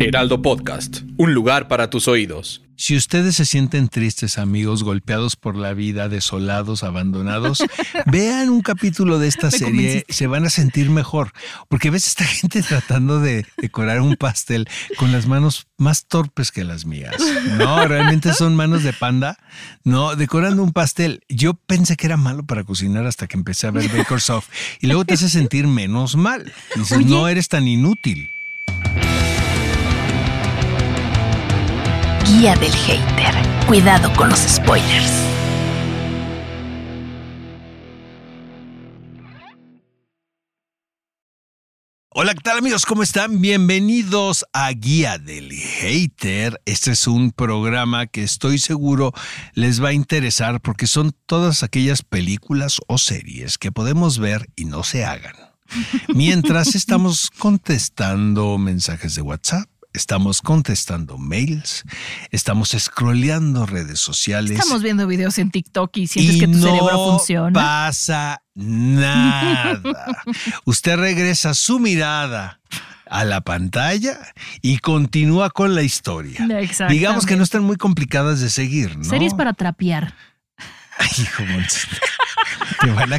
Heraldo Podcast, un lugar para tus oídos. Si ustedes se sienten tristes, amigos, golpeados por la vida, desolados, abandonados, vean un capítulo de esta serie, se van a sentir mejor. Porque ves esta gente tratando de decorar un pastel con las manos más torpes que las mías. No, realmente son manos de panda. No, decorando un pastel. Yo pensé que era malo para cocinar hasta que empecé a ver Baker Soft. Y luego te hace sentir menos mal. Dices, no eres tan inútil. Guía del hater. Cuidado con los spoilers. Hola, ¿qué tal amigos? ¿Cómo están? Bienvenidos a Guía del Hater. Este es un programa que estoy seguro les va a interesar porque son todas aquellas películas o series que podemos ver y no se hagan. Mientras estamos contestando mensajes de WhatsApp estamos contestando mails, estamos scrolleando redes sociales. Estamos viendo videos en TikTok y sientes que tu cerebro funciona. pasa nada. Usted regresa su mirada a la pantalla y continúa con la historia. Digamos que no están muy complicadas de seguir, ¿no? Series para trapear. Ay, hijo, te van a,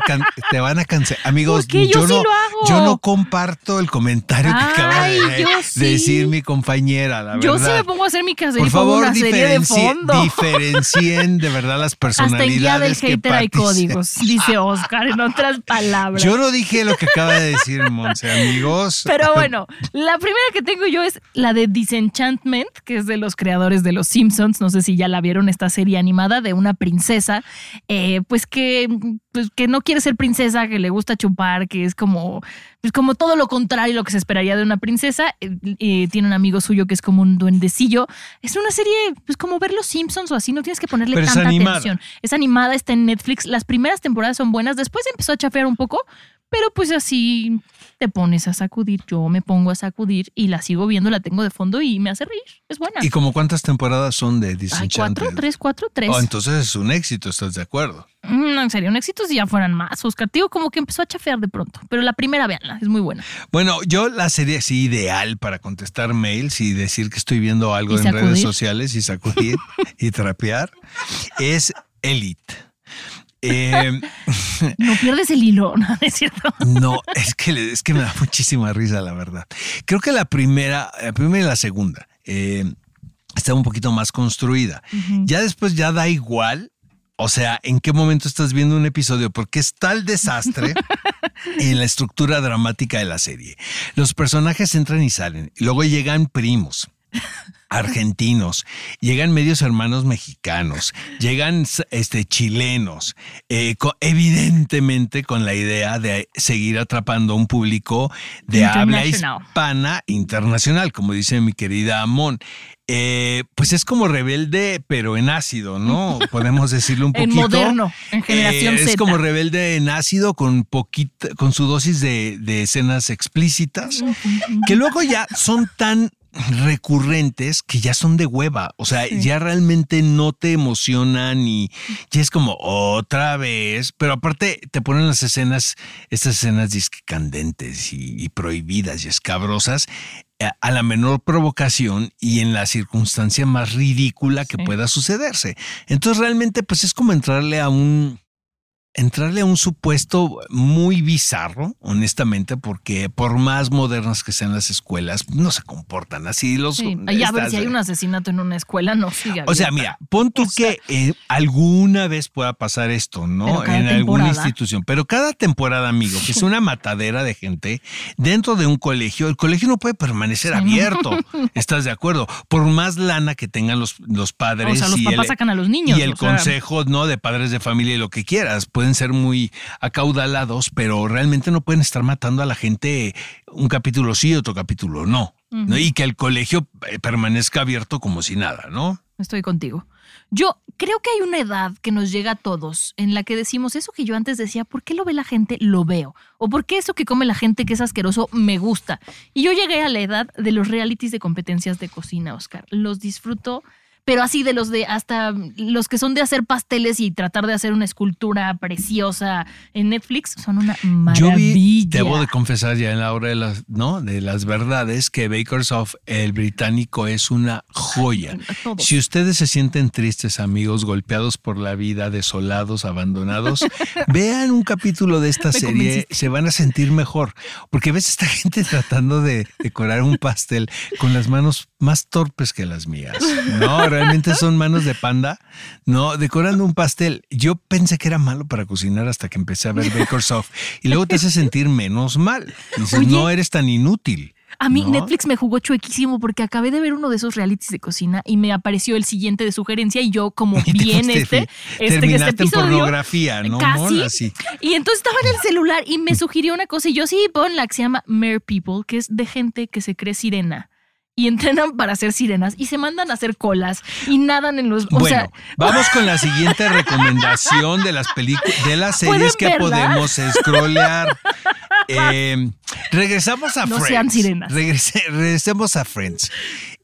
te van a cancelar. Amigos, yo, yo, no, yo no comparto el comentario que acaba de, decir mi compañera, la yo verdad. Yo sí me pongo a hacer mi casería Por favor, una serie de fondo. diferencien de verdad las personalidades Hasta en del hater hay códigos, dice Oscar, en otras palabras. Yo no dije lo que acaba de decir Monse, amigos. Pero bueno, la primera que tengo yo es la de Disenchantment, que es de los creadores de Los Simpsons. No sé si ya la vieron, esta serie animada de una princesa eh, pues que pues que no quiere ser princesa, que le gusta chupar, que es como, pues como todo lo contrario a lo que se esperaría de una princesa. Eh, eh, tiene un amigo suyo que es como un duendecillo. Es una serie, pues como ver los Simpsons o así, no tienes que ponerle tanta atención. Es animada, está en Netflix. Las primeras temporadas son buenas, después empezó a chafear un poco, pero pues así te pones a sacudir, yo me pongo a sacudir y la sigo viendo, la tengo de fondo y me hace reír. Es buena. ¿Y como cuántas temporadas son de Disenchanted? cuatro, tres, cuatro, tres. Oh, entonces es un éxito, ¿estás de acuerdo? Mm, no, serio, un éxito si ya fueran más, Oscar. Tío, como que empezó a chafear de pronto. Pero la primera, véanla, es muy buena. Bueno, yo la serie así ideal para contestar mails y decir que estoy viendo algo en redes sociales y sacudir y trapear es Elite. Eh, no pierdes el hilo, ¿no es cierto? No, es que, es que me da muchísima risa, la verdad. Creo que la primera, la primera y la segunda eh, está un poquito más construida. Ya después ya da igual. O sea, ¿en qué momento estás viendo un episodio? Porque es tal desastre en la estructura dramática de la serie. Los personajes entran y salen. Y luego llegan primos argentinos, llegan medios hermanos mexicanos, llegan este, chilenos, eh, evidentemente con la idea de seguir atrapando a un público de habla hispana internacional, como dice mi querida Amon. Eh, pues es como rebelde, pero en ácido, ¿no? Podemos decirlo un poquito. En moderno, en generación eh, Es como rebelde en ácido con poquito, con su dosis de, de escenas explícitas, que luego ya son tan recurrentes que ya son de hueva, o sea, ya realmente no te emocionan y ya es como otra vez, pero aparte te ponen las escenas, estas escenas candentes y, prohibidas y escabrosas eh, a la menor provocación y en la circunstancia más ridícula que pueda sucederse. Entonces realmente pues es como entrarle a un entrarle a un supuesto muy bizarro, honestamente, porque por más modernas que sean las escuelas, no se comportan así. Los, sí. a ver, si hay un asesinato en una escuela, no siga. O sea, mira, pon tú que eh, alguna vez pueda pasar esto, ¿no? En alguna institución. Pero cada temporada, amigo, que es una matadera de gente dentro de un colegio, el colegio no puede permanecer abierto. ¿Estás de acuerdo? Por más lana que tengan los, los padres. O sea, los papás sacan a los niños. Y el consejo, ¿no? De padres de familia y lo que quieras pueden ser muy acaudalados, pero realmente no pueden estar matando a la gente un capítulo sí, otro capítulo no. Y que el colegio eh, permanezca abierto como si nada, ¿no? Estoy contigo. Yo creo que hay una edad que nos llega a todos en la que decimos eso que yo antes decía, ¿por qué lo ve la gente? Lo veo. O ¿por qué eso que come la gente que es asqueroso me gusta? Y yo llegué a la edad de los realities de competencias de cocina, Oscar. Los disfruto pero así de los de hasta los que son de hacer pasteles y tratar de hacer una escultura preciosa en Netflix son una maravilla. Yo vi, debo de confesar ya en la hora de las, ¿no? de las verdades que Bakersoft, el británico, es una joya. Todos. Si ustedes se sienten tristes, amigos, golpeados por la vida, desolados, abandonados, vean un capítulo de esta Me serie, convenciste. se van a sentir mejor. Porque ves esta gente tratando de decorar un pastel con las manos más torpes que las mías. No, realmente son manos de panda. No, decorando un pastel. Yo pensé que era malo para cocinar hasta que empecé a ver Bakersoft. Y luego te hace sentir menos mal. Dices, Oye. no eres tan inútil. A mí ¿no? Netflix me jugó chuequísimo porque acabé de ver uno de esos realities de cocina y me apareció el siguiente de sugerencia y yo como bien este, este, este terminaste en pornografía, ¿no? Casi. Y entonces estaba en el celular y me sugirió una cosa y yo sí, pon la que se llama Mere People, que es de gente que se cree sirena. Y entrenan para ser sirenas y se mandan a hacer colas y nadan en los... O bueno, sea, vamos con la siguiente recomendación de las películas, de las series que podemos scrollear. Eh, regresamos a No Friends. sean sirenas. Regrese- regresemos a Friends.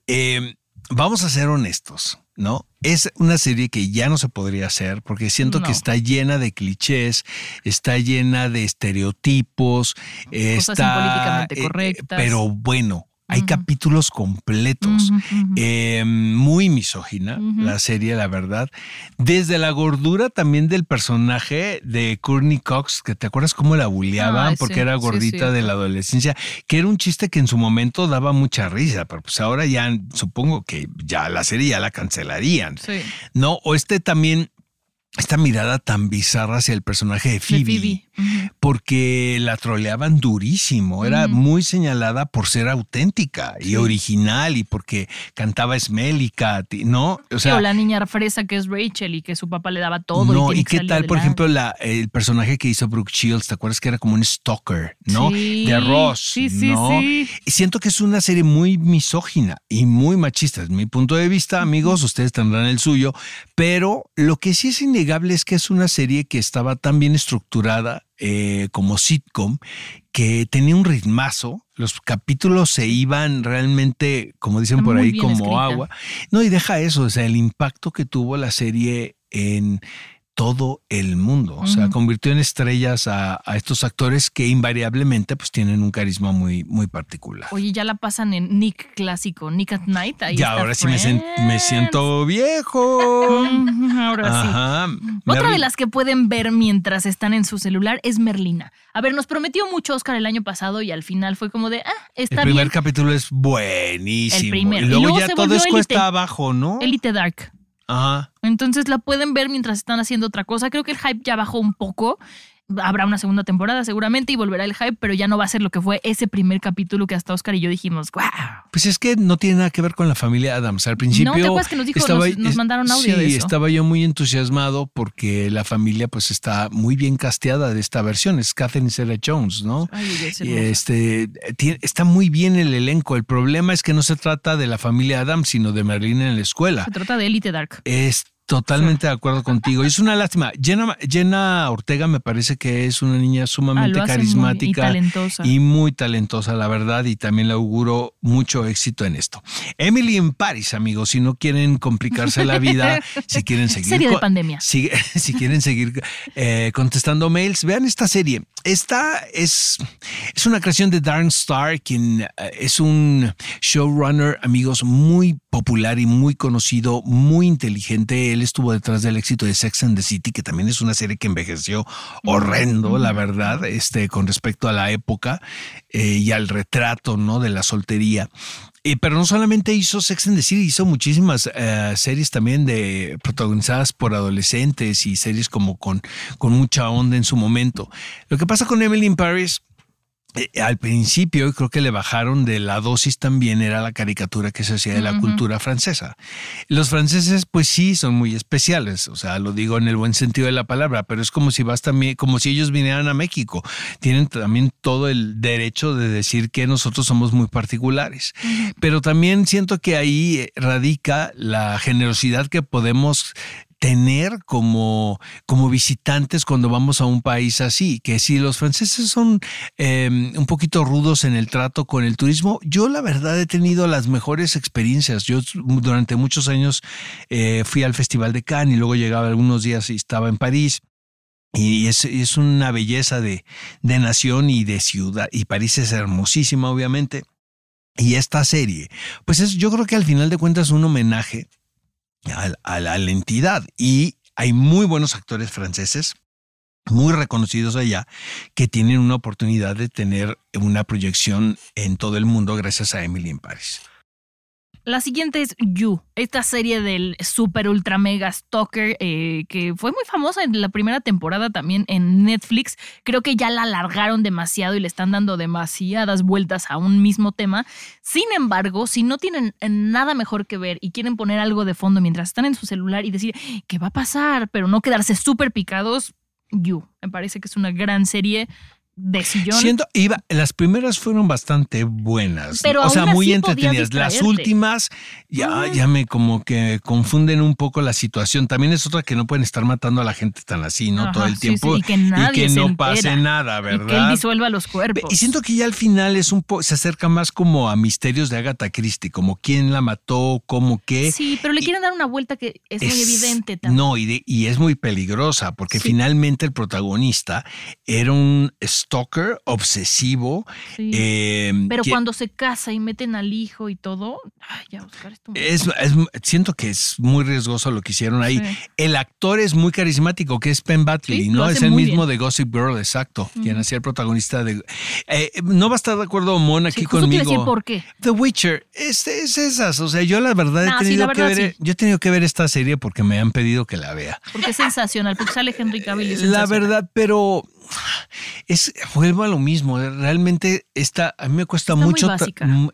Eh, vamos a ser honestos, ¿no? Es una serie que ya no se podría hacer porque siento No. que está llena de clichés, está llena de estereotipos, Cosas está impolíticamente eh, correctas. pero bueno, hay capítulos completos. Eh, muy misógina la serie, la verdad. Desde la gordura también del personaje de Courtney Cox, que te acuerdas cómo la bulleaban porque sí, era sí, gordita de la adolescencia, que era un chiste que en su momento daba mucha risa, pero pues ahora ya supongo que ya la serie ya la cancelarían. Sí. No, o este también, esta mirada tan bizarra hacia el personaje de De Phoebe, Phoebe. Ujú. porque la troleaban durísimo, era muy señalada por ser auténtica y original y porque cantaba Smelly Cat, y- ¿no? O Sí, sea, o la niña fresa que es Rachel y que su papá le daba todo. no, y, qué tal, por ejemplo, la, el personaje que hizo Brooke Shields, ¿te acuerdas que era como un stalker, ¿no? Sí, de Ross, sí, sí, ¿no? sí. Y siento que es una serie muy misógina y muy machista. Es mi punto de vista, amigos, ustedes tendrán el suyo, pero lo que sí es innegable es que es una serie que estaba tan bien estructurada eh, como sitcom que tenía un ritmazo. Los capítulos se iban realmente, como dicen Está por ahí, como escrita. agua. No, y deja eso, o sea, el impacto que tuvo la serie en todo el mundo. O sea, convirtió en estrellas a, a estos actores que invariablemente pues tienen un carisma muy, muy particular. Oye, ya la pasan en Nick clásico, Nick at Night. Ahí ya está ahora sí me, me siento viejo. Ahora sí. Ajá. Otra Merl- de las que pueden ver mientras están en su celular es Merlina. A ver, nos prometió mucho Oscar el año pasado y al final fue como de, ah, El está primer bien. capítulo es buenísimo. El primero. Y Y luego, luego ya todo es cuesta abajo, ¿no? Elite Dark. Entonces la pueden ver mientras están haciendo otra cosa. Creo que el hype ya bajó un poco. Habrá una segunda temporada seguramente y volverá el hype, pero ya no va a ser lo que fue ese primer capítulo que hasta Oscar y yo dijimos, wow. Pues es que no tiene nada que ver con la familia Adams. Al principio. ¿te acuerdas que nos dijo- nos- nos mandaron audio sí, de eso? estaba yo muy entusiasmado porque la familia, pues, está muy bien casteada de esta versión. Es Catherine Zeta Jones, ¿no? Ay, este tiene- está muy bien el elenco. El problema es que no se trata de la familia Adams, sino de Merlin en la escuela. Se trata de Elite Dark. Es totalmente de acuerdo contigo. Y es una lástima. Jenna, Jenna Ortega me parece que es una niña Ah, sumamente lo hace muy- carismática y talentosa. y muy talentosa, la verdad, y también le auguro mucho éxito en esto. Emily en Paris, amigos, si no quieren complicarse la vida, si quieren seguir. Serie de pandemia. Si, si quieren seguir eh, contestando mails, vean esta serie. Esta es, es una creación de Darren Star, quien eh, es un showrunner, amigos, muy popular y muy conocido, muy inteligente. Él estuvo detrás del éxito de Sex and the City, que también es una serie que envejeció horrendo, la verdad, este, con respecto a la época eh, y al retrato ¿no? de la soltería. Eh, pero no solamente hizo Sex and the City, hizo muchísimas eh, series también de protagonizadas por adolescentes y series como con, con mucha onda en su momento. Lo que pasa con Emily in Paris eh, al principio creo que le bajaron de la dosis también era la caricatura que se hacía de la cultura francesa. Los franceses pues sí son muy especiales, o sea, lo digo en el buen sentido de la palabra, pero es como si vas también como si ellos vinieran a México. Tienen también todo el derecho de decir que nosotros somos muy particulares. Pero también siento que ahí radica la generosidad que podemos tener como, como visitantes cuando vamos a un país así, que si los franceses son em, un poquito rudos en el trato con el turismo, yo la verdad he tenido las mejores experiencias. Yo durante muchos años eh, fui al Festival de Cannes y luego llegaba algunos días y estaba en París. Y es, es una belleza de, de nación y de ciudad. Y París es hermosísima, obviamente. Y esta serie, pues es, yo creo que al final de cuentas es un homenaje a, la entidad. Y hay muy buenos actores franceses, muy reconocidos allá, que tienen una oportunidad de tener una proyección en todo el mundo gracias a Emily en Paris. La siguiente es You, esta serie del super ultra mega stalker eh, que fue muy famosa en la primera temporada también en Netflix. Creo que ya la alargaron demasiado y le están dando demasiadas vueltas a un mismo tema. Sin embargo, si no tienen nada mejor que ver y quieren poner algo de fondo mientras están en su celular y decir qué va a pasar, pero no quedarse súper picados, You. Me parece que es una gran serie de sillón. Siento, iba, las primeras fueron bastante buenas, pero o sea, muy entretenidas. Las últimas ya, ya me como que confunden un poco la situación. También es otra que no pueden estar matando a la gente tan así, ¿no? Todo el tiempo. y que, no pase nada, ¿verdad? Y que él disuelva los cuerpos. Y siento que ya al final es un poco, se acerca más como a misterios de Agatha Christie, como quién la mató, cómo qué. Sí, pero le quieren dar una vuelta que es, muy evidente también. No, y, y es muy peligrosa, porque finalmente el protagonista era un stalker obsesivo. Em, Pero cuando se casa y meten al hijo y todo, ya, es, siento que es muy riesgoso lo que hicieron ahí. El actor es muy carismático, que es Penn Batley, ¿no? Es el mismo de Gossip Girl, exacto, quien hacía el protagonista de... Eh, no va a estar de acuerdo Mon aquí conmigo. por qué. The Witcher, es, es, esas, o sea, yo la verdad he tenido que ver, yo he tenido que ver esta serie porque me han pedido que la vea. Porque es sensacional, porque sale Henry Cavill. la verdad, pero es vuelvo a lo mismo. Eh, realmente esta a mí me cuesta mucho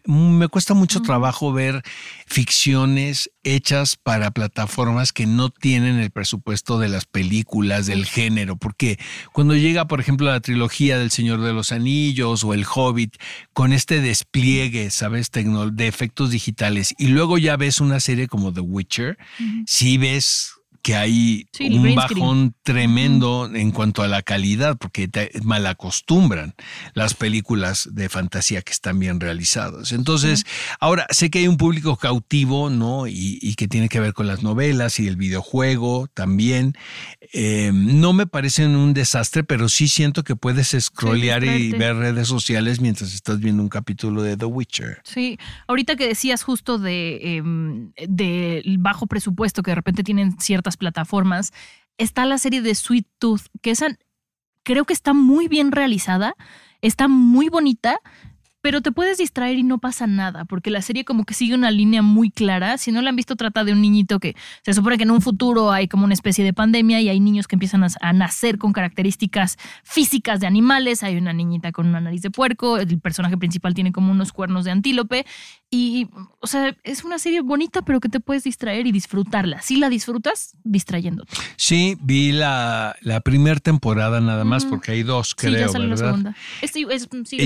me cuesta mucho trabajo ver ficciones hechas para plataformas que no tienen el presupuesto de las películas del género, porque cuando llega, por ejemplo, la trilogía del Señor de los Anillos o El Hobbit con este despliegue, sabes, de efectos digitales y luego ya ves una serie como The Witcher, si ves que hay un bajón tremendo en cuanto a la calidad, porque te malacostumbran las películas de fantasía que están bien realizadas. Entonces, ahora sé que hay un público cautivo, ¿no? Y, que tiene que ver con las novelas y el videojuego también. Eh, no me parecen un desastre, pero sí siento que puedes scrollear y ver redes sociales mientras estás viendo un capítulo de The Witcher. Sí, ahorita que decías justo de em, del bajo presupuesto que de repente tienen ciertas plataformas, está la serie de Sweet Tooth, que esa creo que está muy bien realizada, está muy bonita, pero te puedes distraer y no pasa nada, porque la serie como que sigue una línea muy clara. Si no la han visto, trata de un niñito que se supone que en un futuro hay como una especie de pandemia y hay niños que empiezan a, nacer con características físicas de animales. Hay una niñita con una nariz de puerco, el personaje principal tiene como unos cuernos de antílope. Y, o sea, es una serie bonita, pero que te puedes distraer y disfrutarla. Si la disfrutas, distrayéndote. Sí, vi la, la primera temporada nada más, porque hay dos, creo, sí, ya sale La segunda. Este, es, sí,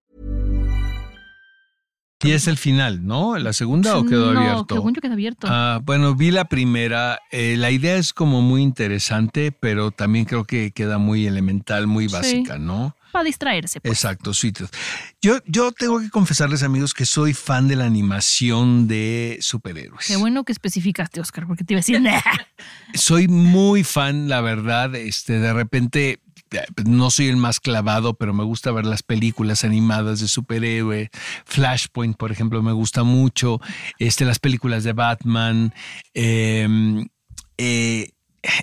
Y es el final, ¿no? ¿La segunda o quedó abierto? Según yo quedó abierto. Ah, bueno, vi la primera. Eh, la idea es como muy interesante, pero también creo que queda muy elemental, muy básica, ¿no? Para distraerse. Pues. Exacto, sí. Yo, yo tengo que confesarles, amigos, que soy fan de la animación de superhéroes. Qué bueno que especificaste, Oscar, porque te iba a decir. soy muy fan, la verdad. Este, de repente no soy el más clavado, pero me gusta ver las películas animadas de superhéroe. Flashpoint, por ejemplo, me gusta mucho. Este, las películas de Batman. Em, eh,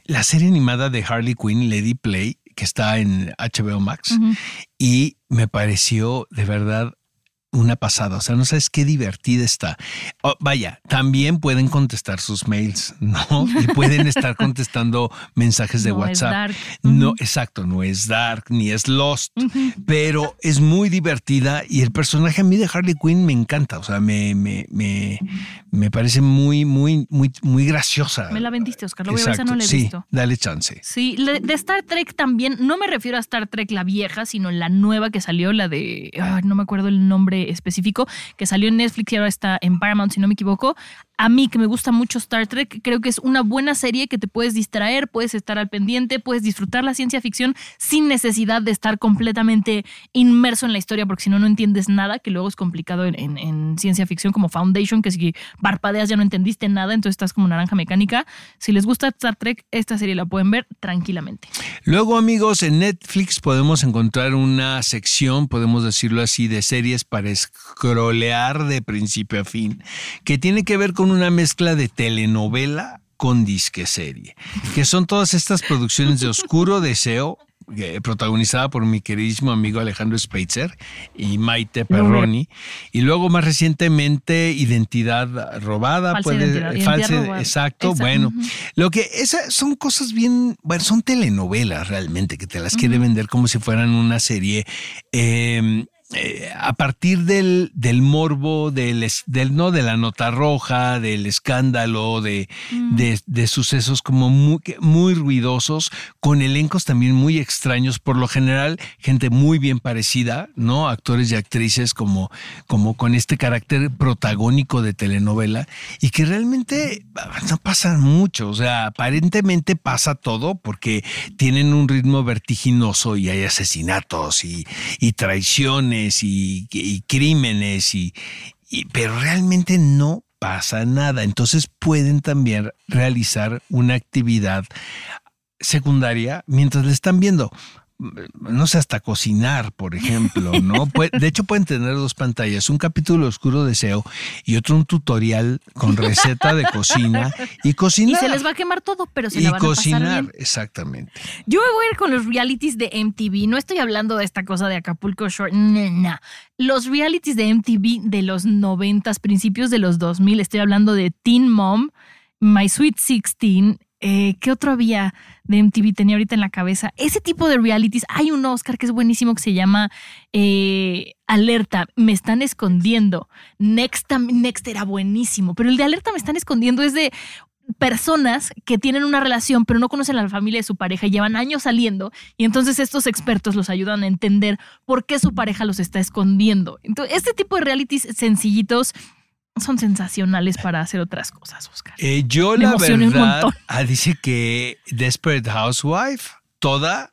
la serie animada de Harley Quinn, Lady Play, que está en HBO Max, y me pareció de verdad una pasada. O sea, no sabes qué divertida está. Oh, vaya, también pueden contestar sus mails, ¿no? Y pueden estar contestando mensajes de WhatsApp. No, exacto, no es dark ni es lost, pero es muy divertida y el personaje a mí de Harley Quinn me encanta. O sea, me, me, me, me parece muy, muy, muy, muy graciosa. Me la vendiste, Oscar. Lo voy a no la he sí, visto. Dale chance. Sí, de Star Trek también, no me refiero a Star Trek la vieja, sino la nueva que salió, la de. no me acuerdo el nombre específico, que salió en Netflix y ahora está en Paramount, si no me equivoco. A mí, que me gusta mucho Star Trek, creo que es una buena serie que te puedes distraer, puedes estar al pendiente, puedes disfrutar la ciencia ficción sin necesidad de estar completamente inmerso en la historia, porque si no, no entiendes nada, que luego es complicado en, en ciencia ficción como Foundation, que si parpadeas ya no entendiste nada, entonces estás como naranja mecánica. Si les gusta Star Trek, esta serie la pueden ver tranquilamente. Luego, amigos, en Netflix podemos encontrar una sección, podemos decirlo así, de series para scrollear de principio a fin, que tiene que ver con una mezcla de telenovela con disque serie, que son todas estas producciones de oscuro deseo protagonizada por mi queridísimo amigo Alejandro Speitzer y Maite Perroni. Y luego más recientemente Identidad Robada, falsa puede, identidad, falsa, identidad exacto, bueno, lo que esas son cosas bien, bueno, son telenovelas realmente que te las quiere vender como si fueran una serie. Eh, eh, a partir del, del morbo, del, del, no de la nota roja, del escándalo, de, Mm. de, de sucesos como muy, muy ruidosos, con elencos también muy extraños, por lo general, gente muy bien parecida, ¿no? Actores y actrices como, como con este carácter protagónico de telenovela, y que realmente no pasa mucho, o sea, aparentemente pasa todo porque tienen un ritmo vertiginoso y hay asesinatos y, y traiciones y, crímenes, y, y, pero realmente no pasa nada. Entonces pueden también realizar una actividad secundaria mientras le están viendo no sé, hasta cocinar, por ejemplo, ¿no? De hecho, pueden tener dos pantallas, un capítulo oscuro deseo y otro un tutorial con receta de cocina y cocinar. Y se les va a quemar todo, pero se y la van cocinar, a pasar bien. exactamente. Yo me voy a ir con los realities de MTV. No estoy hablando de esta cosa de Acapulco Short. No, no. Los realities de MTV de los noventas, principios de los 2000. Estoy hablando de Teen Mom, My Sweet Sixteen. Eh, ¿Qué otro había de MTV? Tenía ahorita en la cabeza. Ese tipo de realities. Hay un Oscar que es buenísimo que se llama eh, Alerta, me están escondiendo. Next, Next era buenísimo, pero el de Alerta me están escondiendo es de personas que tienen una relación pero no conocen a la familia de su pareja y llevan años saliendo y entonces estos expertos los ayudan a entender por qué su pareja los está escondiendo. Entonces, este tipo de realities sencillitos son sensacionales para hacer otras cosas, Oscar. Eh, yo Me la verdad ah, dice que Desperate Housewife, toda...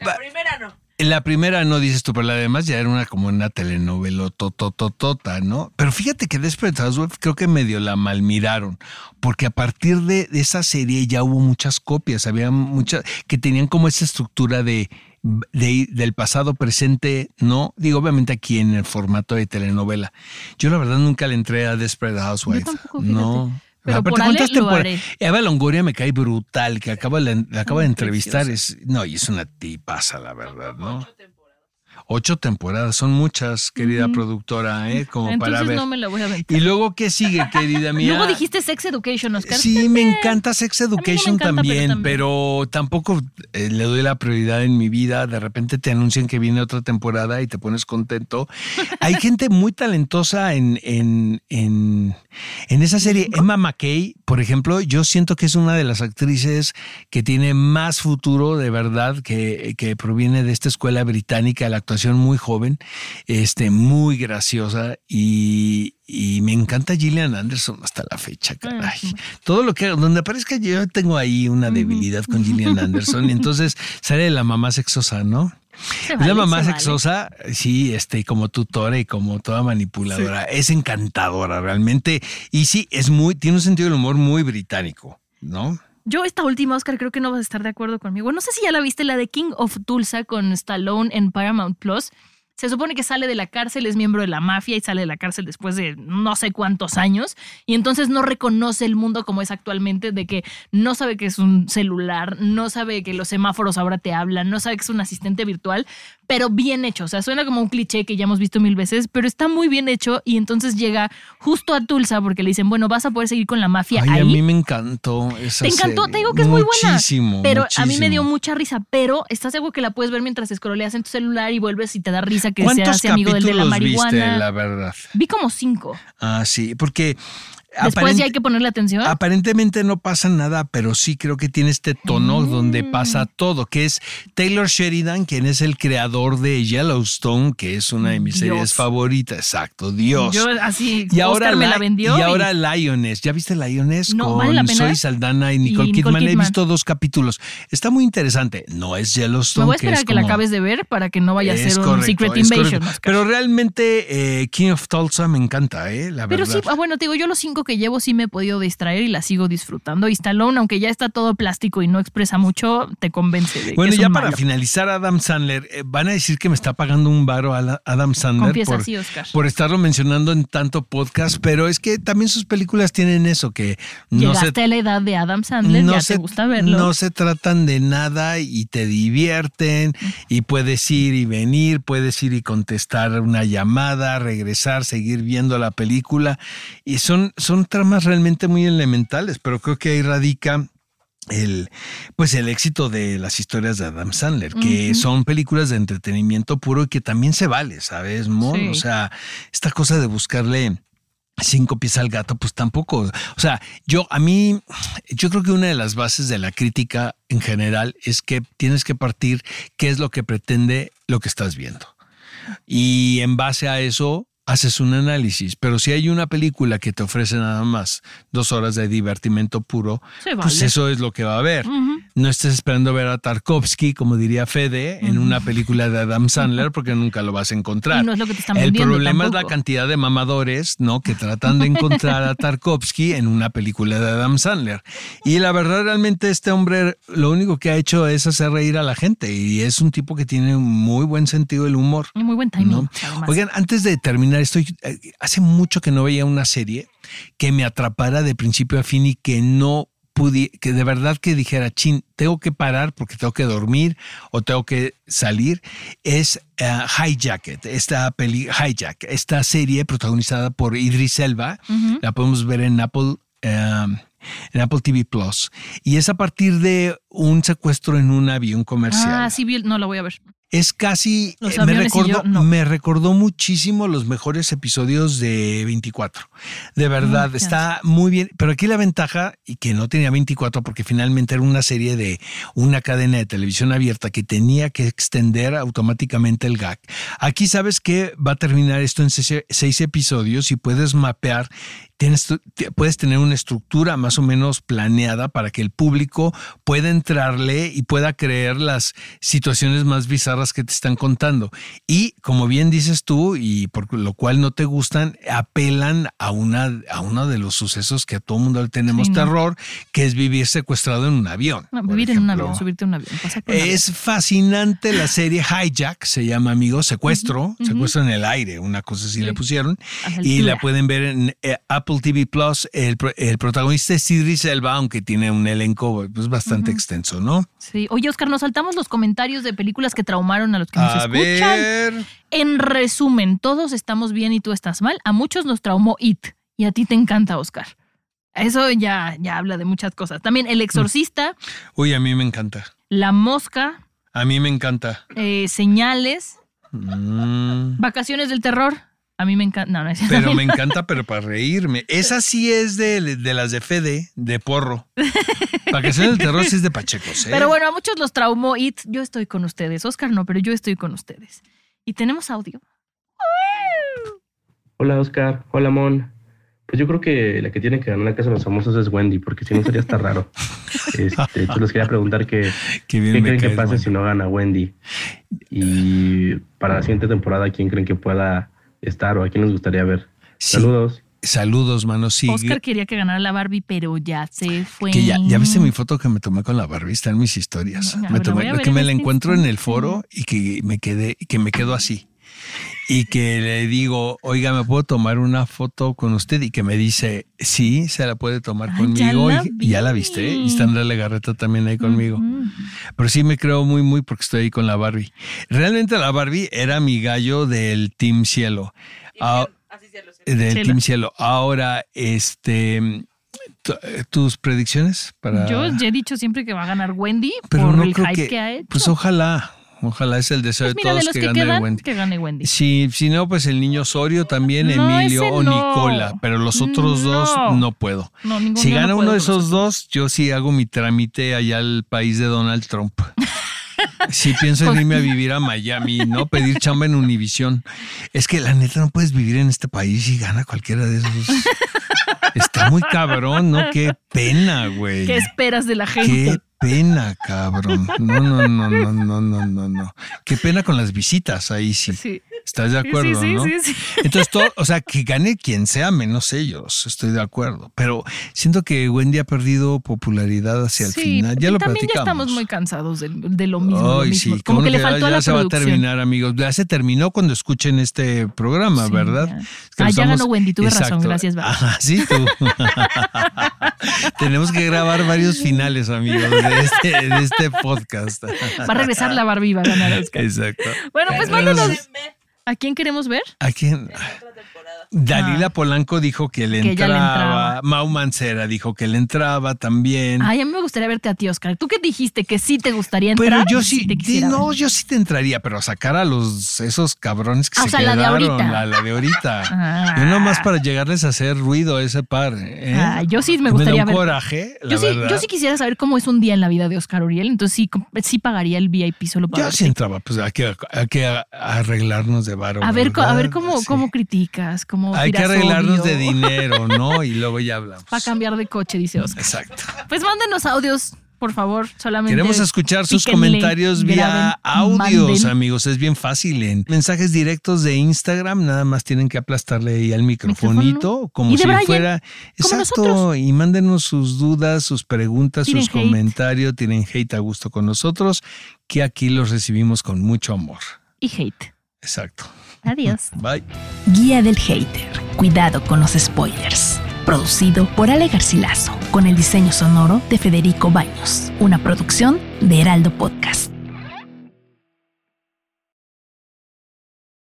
La primera no. La primera no dices tú, pero la demás ya era una como una telenovela totototota, ¿no? Pero fíjate que Desperate Housewives creo que medio la malmiraron, porque a partir de, de esa serie ya hubo muchas copias, había muchas que tenían como esa estructura de, de- del pasado presente, ¿no? Digo, obviamente aquí en el formato de telenovela. Yo la verdad nunca le entré a Desperate tampoco, fíjate. no. Pero Aparte, por Ale ¿cuántas lo temporadas? haré. Eva Longoria me cae brutal, que acaba, la, la acaba de entrevistar. Es, no, y es una tipaza, la verdad, ¿no? Ocho temporadas, son muchas, querida productora, ¿eh? Como Entonces para ver. no me la voy a aventar. Y luego, ¿qué sigue, querida mía? Luego dijiste Sex Education, Oscar. Sí, me encanta Sex Education encanta, pero también, también. pero tampoco eh, le doy la prioridad en mi vida. De repente te anuncian que viene otra temporada y te pones contento. Hay gente muy talentosa en, en, en, en esa serie. Emma McKay, por ejemplo, yo siento que es una de las actrices que tiene más futuro de verdad, que, que proviene de esta escuela británica de la actuación muy joven, este, muy graciosa y, y me encanta Gillian Anderson hasta la fecha, caray. Todo lo que donde aparezca yo tengo ahí una debilidad con Gillian Anderson y entonces sale la mamá sexosa, ¿no? Se Es vale, la mamá se vale. sexosa, sí, este, como tutora y como toda manipuladora. Es encantadora realmente. Y sí, es muy, tiene un sentido del humor muy británico, ¿no? Yo esta última, Oscar, creo que no vas a estar de acuerdo conmigo. No sé si ya la viste, la de King of Tulsa con Stallone en Paramount Plus. Se supone que sale de la cárcel, es miembro de la mafia y sale de la cárcel después de no sé cuántos años y entonces no reconoce el mundo como es actualmente, de que no sabe que es un celular, no sabe que los semáforos ahora te hablan, no sabe que es un asistente virtual, pero bien hecho. O sea, suena como un cliché que ya hemos visto mil veces, pero está muy bien hecho y entonces llega justo a Tulsa porque le dicen, bueno, vas a poder seguir con la mafia Ay, ahí. a mí me encantó esa Te encantó, serie. te digo que es muy buena. Muchísimo, Pero a mí me dio mucha risa. Pero estás seguro que la puedes ver mientras scrolleas en tu celular y vuelves y te da risa que se ¿Cuántos hace amigo del de la capítulos viste, marihuana. la verdad? Vi como cinco. Ah, sí, porque Después ya hay que ponerle atención. aparentemente no pasa nada, pero sí creo que tiene este tono Mm. donde pasa todo, que es Taylor Sheridan, quien es el creador de Yellowstone, que es una de mis Dios. series favoritas. Exacto, Dios. Yo así, y ahora, me la vendió. y ahora Lioness. ¿Ya viste Lioness? No, con ¿vale la pena? Zoe Saldana y Nicole, Y Kidman. Nicole He Kidman. visto dos capítulos. Está muy interesante. No es Yellowstone. me voy a que esperar es a que la acabes de ver para que no vaya a ser un Secret Invasion. Pero realmente eh, King of Tulsa me encanta, ¿eh? La Pero verdad. sí, ah, bueno, te digo, yo los cinco que llevo sí me he podido distraer y la sigo disfrutando. Y Stallone, aunque ya está todo plástico y no expresa mucho, te convence de Bueno, que es ya un para malo. finalizar, Adam Sandler, eh, van a decir que me está pagando un varo a Adam Sandler Confiesa por, así, Oscar. por estarlo mencionando en tanto podcast, pero es que también sus películas tienen eso, que no se, Llegaste a la edad de Adam Sandler, no ya se- te gusta verlo. no se tratan de nada y te divierten y puedes ir y venir, puedes ir y contestar una llamada, regresar, seguir viendo la película y son, son tramas realmente muy elementales, pero creo que ahí radica el pues el éxito de las historias de Adam Sandler, que son películas de entretenimiento puro y que también se vale, ¿sabes, Mon? Sí. O sea, esta cosa de buscarle cinco pies al gato, pues tampoco. O sea, yo a mí, yo creo que una de las bases de la crítica en general es que tienes que partir qué es lo que pretende lo que estás viendo. Y en base a eso haces un análisis. Pero si hay una película que te ofrece nada más dos horas de divertimento puro, pues eso es lo que va a haber. No estés esperando ver a Tarkovsky, como diría Fede, en una película de Adam Sandler, porque nunca lo vas a encontrar. No es lo que te están El problema es la cantidad de mamadores, ¿no? Que tratan de encontrar a Tarkovsky en una película de Adam Sandler. Y la verdad, realmente este hombre lo único que ha hecho es hacer reír a la gente y es un tipo que tiene muy buen sentido del humor. Y muy buen timing. Oigan, antes de terminar, estoy eh, hace mucho que no veía una serie que me atrapara de principio a fin y que no pude, que de verdad que dijera, chin, tengo que parar porque tengo que dormir o tengo que salir, es eh, Hijacket, esta peli, Hijack, esta serie protagonizada por Idris Elba, Ujú. la podemos ver en Apple. eh, en Apple TV Plus y es a partir de un secuestro en un avión comercial Ah, sí, no la voy a ver. Es casi eh, me recordó yo, no. me recordó muchísimo los mejores episodios de 24 de verdad Mm, está muy bien. Pero aquí la ventaja y que no tenía 24 porque finalmente era una serie de una cadena de televisión abierta que tenía que extender automáticamente el gag. Aquí sabes que va a terminar esto en seis, seis episodios y puedes mapear tienes puedes tener una estructura más o menos planeada para que el público pueda entrarle y pueda creer las situaciones más bizarras que te están contando. Y como bien dices tú, y por lo cual no te gustan, apelan a, una, a uno de los sucesos que a todo mundo le tenemos Sí, no. terror, que es vivir secuestrado en un avión. No, por vivir en un avión, subirte a un avión. pasa por un avión. Es fascinante la serie Hijack, se llama amigo, secuestro, secuestro en el aire, una cosa así Sí. le pusieron. Y la pueden ver en eh, Apple TV Plus. El, el protagonista es Idris Elba, aunque tiene un elenco pues, bastante extenso, ¿no? Sí. Oye, Oscar, nos saltamos los comentarios de películas que traumaron a los que nos A escuchan. ver. En resumen, todos estamos bien y tú estás mal. A muchos nos traumó It y a ti te encanta, Oscar. Eso ya, ya habla de muchas cosas. También El Exorcista, Uy, a mí me encanta. La Mosca, A mí me encanta. eh, Señales, Mm, Vacaciones del Terror. A mí me encanta. No, no es cierto. pero me encanta, pero para reírme. Esa sí es de, de las de Fede, de porro. Vacaciones del terror sí es de Pachecos, ¿eh? Pero bueno, a muchos los traumó It. Yo estoy con ustedes. Oscar no, pero yo estoy con ustedes. Y tenemos audio. Hola Oscar, hola Mon. Pues yo creo que la que tiene que ganar la casa de los famosos es Wendy, porque si no sería hasta raro. Este, entonces les quería preguntar que, Qué bien qué creen que pase man. si no gana Wendy. Y para la siguiente temporada, ¿quién creen que pueda estar o a quién les gustaría ver? Sí. Saludos. Saludos, mano. Sí. Oscar quería que ganara la Barbie, pero ya se fue. Que ya, ya viste mi foto que me tomé con la Barbie, está en mis historias. Me la tomé, que me la este encuentro en el foro y que me quedé, que me quedo así. Y que le digo, oiga, ¿me puedo tomar una foto con usted? Y que me dice, sí, se la puede tomar Ay, conmigo. ya la y, ya la vi. viste. Y está Andrea Legarreta también ahí conmigo. Pero sí me creo muy, muy porque estoy ahí con la Barbie. Realmente la Barbie era mi gallo del Team Cielo. Ah, Así se lo sé. del Cielo. Team Cielo. Ahora, este, tu- tus predicciones para. Yo ya he dicho siempre que va a ganar Wendy pero por no el creo hype que, que. ha hecho. Pues ojalá, ojalá es el deseo Pues de todos de que, que, gane quedan, Wendy. que gane Wendy. Si, si no, pues el niño Osorio también, No, Emilio o no. Nicola, pero los otros dos No. puedo. Si gana uno de esos dos, yo sí hago mi trámite allá al país de Donald Trump. Sí pienso en irme a vivir a Miami, ¿no? Pedir chamba en Univision. Es que la neta no puedes vivir en este país y gana cualquiera de esos. Está muy cabrón, ¿no? Qué pena, güey. ¿Qué esperas de la Qué gente? Pena, cabrón. No, no, no, no, no, no, no, no. Qué pena con las visitas, ahí sí. Sí. ¿Estás de Sí, acuerdo, sí, no? sí, sí. Entonces, todo, o sea, que gane quien sea, menos ellos, estoy de acuerdo. Pero siento que Wendy ha perdido popularidad hacia el Sí, final. Ya y lo también platicamos. ya estamos muy cansados de, de lo mismo. lo Ay, mismo. sí, Como que le faltó ya la se va a producción. terminar, amigos. Ya se terminó cuando escuchen este programa, Sí, ¿verdad? ya. Es Ah, ya ganó Wendy, tuve razón, Exacto. gracias, Val. Sí, tú. Tenemos que grabar varios finales, amigos, de este, de este podcast. Va a regresar la Barbie y va a ganar Oscar. Exacto. Bueno, pues mándanos. ¿A quién queremos ver? ¿A quién? Dalila Polanco dijo que le Ah. Que le entraba. entraba. Mau Mancera dijo que le entraba también. Ay, a mí me gustaría verte a ti, Oscar. ¿Tú qué dijiste? ¿Que sí te gustaría entrar? pero yo sí, te di- quisiera no, ver. yo sí te entraría, pero sacar a los esos cabrones que Ah, se o sea, la de quedaron, ahorita. La, la de ahorita. Ah. Yo nomás para llegarles a hacer ruido a ese par. ¿eh? Ah, yo sí me gustaría un ver- coraje, la Yo sí, yo sí quisiera saber cómo es un día en la vida de Oscar Uriel, entonces sí, sí pagaría el VIP solo para Yo verte. sí entraba, pues hay que, hay que arreglarnos de varo. A ver, a ver cómo, Sí. cómo criticas, cómo Hay que arreglarnos de dinero, ¿no? Y luego ya hablamos. Para cambiar de coche, dice Oscar. Exacto. Pues mándenos audios, por favor, solamente. Queremos escuchar sus píquenle, comentarios vía graben, audios, manden. amigos. Es bien fácil. En mensajes directos de Instagram, nada más tienen que aplastarle ahí al microfonito, como si Brian, fuera. como Exacto. nosotros. Y mándenos sus dudas, sus preguntas, sus hate. comentarios. Tienen hate a gusto con nosotros, que aquí los recibimos con mucho amor. Y hate. Exacto. Adiós. Bye. Guía del Hater. Cuidado con los spoilers. Producido por Ale Garcilaso, con el diseño sonoro de Federico Baños. Una producción de Heraldo Podcast.